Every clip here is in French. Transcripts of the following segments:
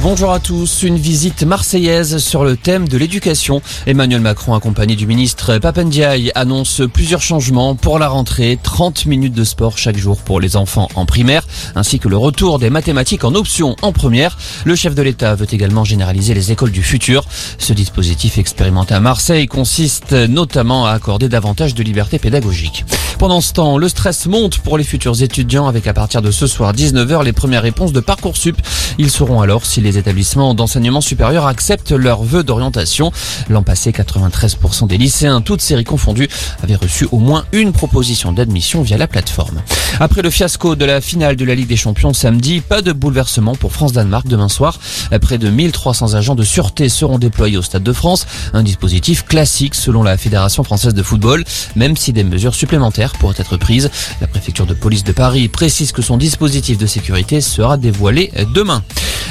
Bonjour à tous. Une visite marseillaise sur le thème de l'éducation. Emmanuel Macron, accompagné du ministre Papendiaï, annonce plusieurs changements pour la rentrée. 30 minutes de sport chaque jour pour les enfants en primaire, ainsi que le retour des mathématiques en option en première. Le chef de l'État veut également généraliser les écoles du futur. Ce dispositif expérimenté à Marseille consiste notamment à accorder davantage de liberté pédagogique. Pendant ce temps, le stress monte pour les futurs étudiants avec à partir de ce soir 19h les premières réponses de Parcoursup. Ils sauront alors si les établissements d'enseignement supérieur acceptent leurs vœux d'orientation. L'an passé, 93% des lycéens, toutes séries confondues, avaient reçu au moins une proposition d'admission via la plateforme. Après le fiasco de la finale de la Ligue des Champions samedi, pas de bouleversement pour France-Danemark demain soir. Près de 1300 agents de sûreté seront déployés au Stade de France. Un dispositif classique selon la Fédération française de football, même si des mesures supplémentaires pourrait être prise. La préfecture de police de Paris précise que son dispositif de sécurité sera dévoilé demain.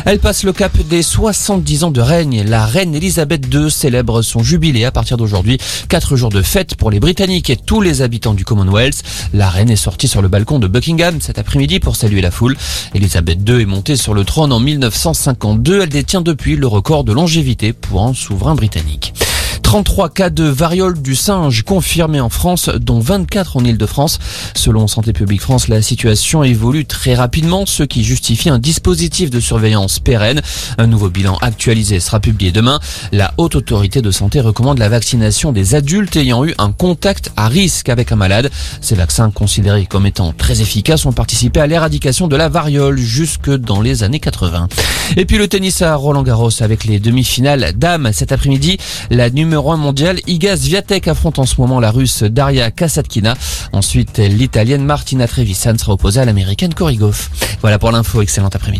Elle passe le cap des 70 ans de règne. La reine Elisabeth II célèbre son jubilé à partir d'aujourd'hui. Quatre jours de fête pour les Britanniques et tous les habitants du Commonwealth. La reine est sortie sur le balcon de Buckingham cet après-midi pour saluer la foule. Elisabeth II est montée sur le trône en 1952. Elle détient depuis le record de longévité pour un souverain britannique. 33 cas de variole du singe confirmés en France, dont 24 en Ile-de-France. Selon Santé publique France, la situation évolue très rapidement, ce qui justifie un dispositif de surveillance pérenne. Un nouveau bilan actualisé sera publié demain. La haute autorité de santé recommande la vaccination des adultes ayant eu un contact à risque avec un malade. Ces vaccins, considérés comme étant très efficaces, ont participé à l'éradication de la variole jusque dans les années 80. Et puis le tennis à Roland Garros avec les demi-finales dames cet après-midi. La numéro numéro 1 mondial. Iga Swiatek affronte en ce moment la russe Daria Kasatkina. Ensuite, l'italienne Martina Trevisan sera opposée à l'américaine Corrigoff. Voilà pour l'info. Excellent après-midi.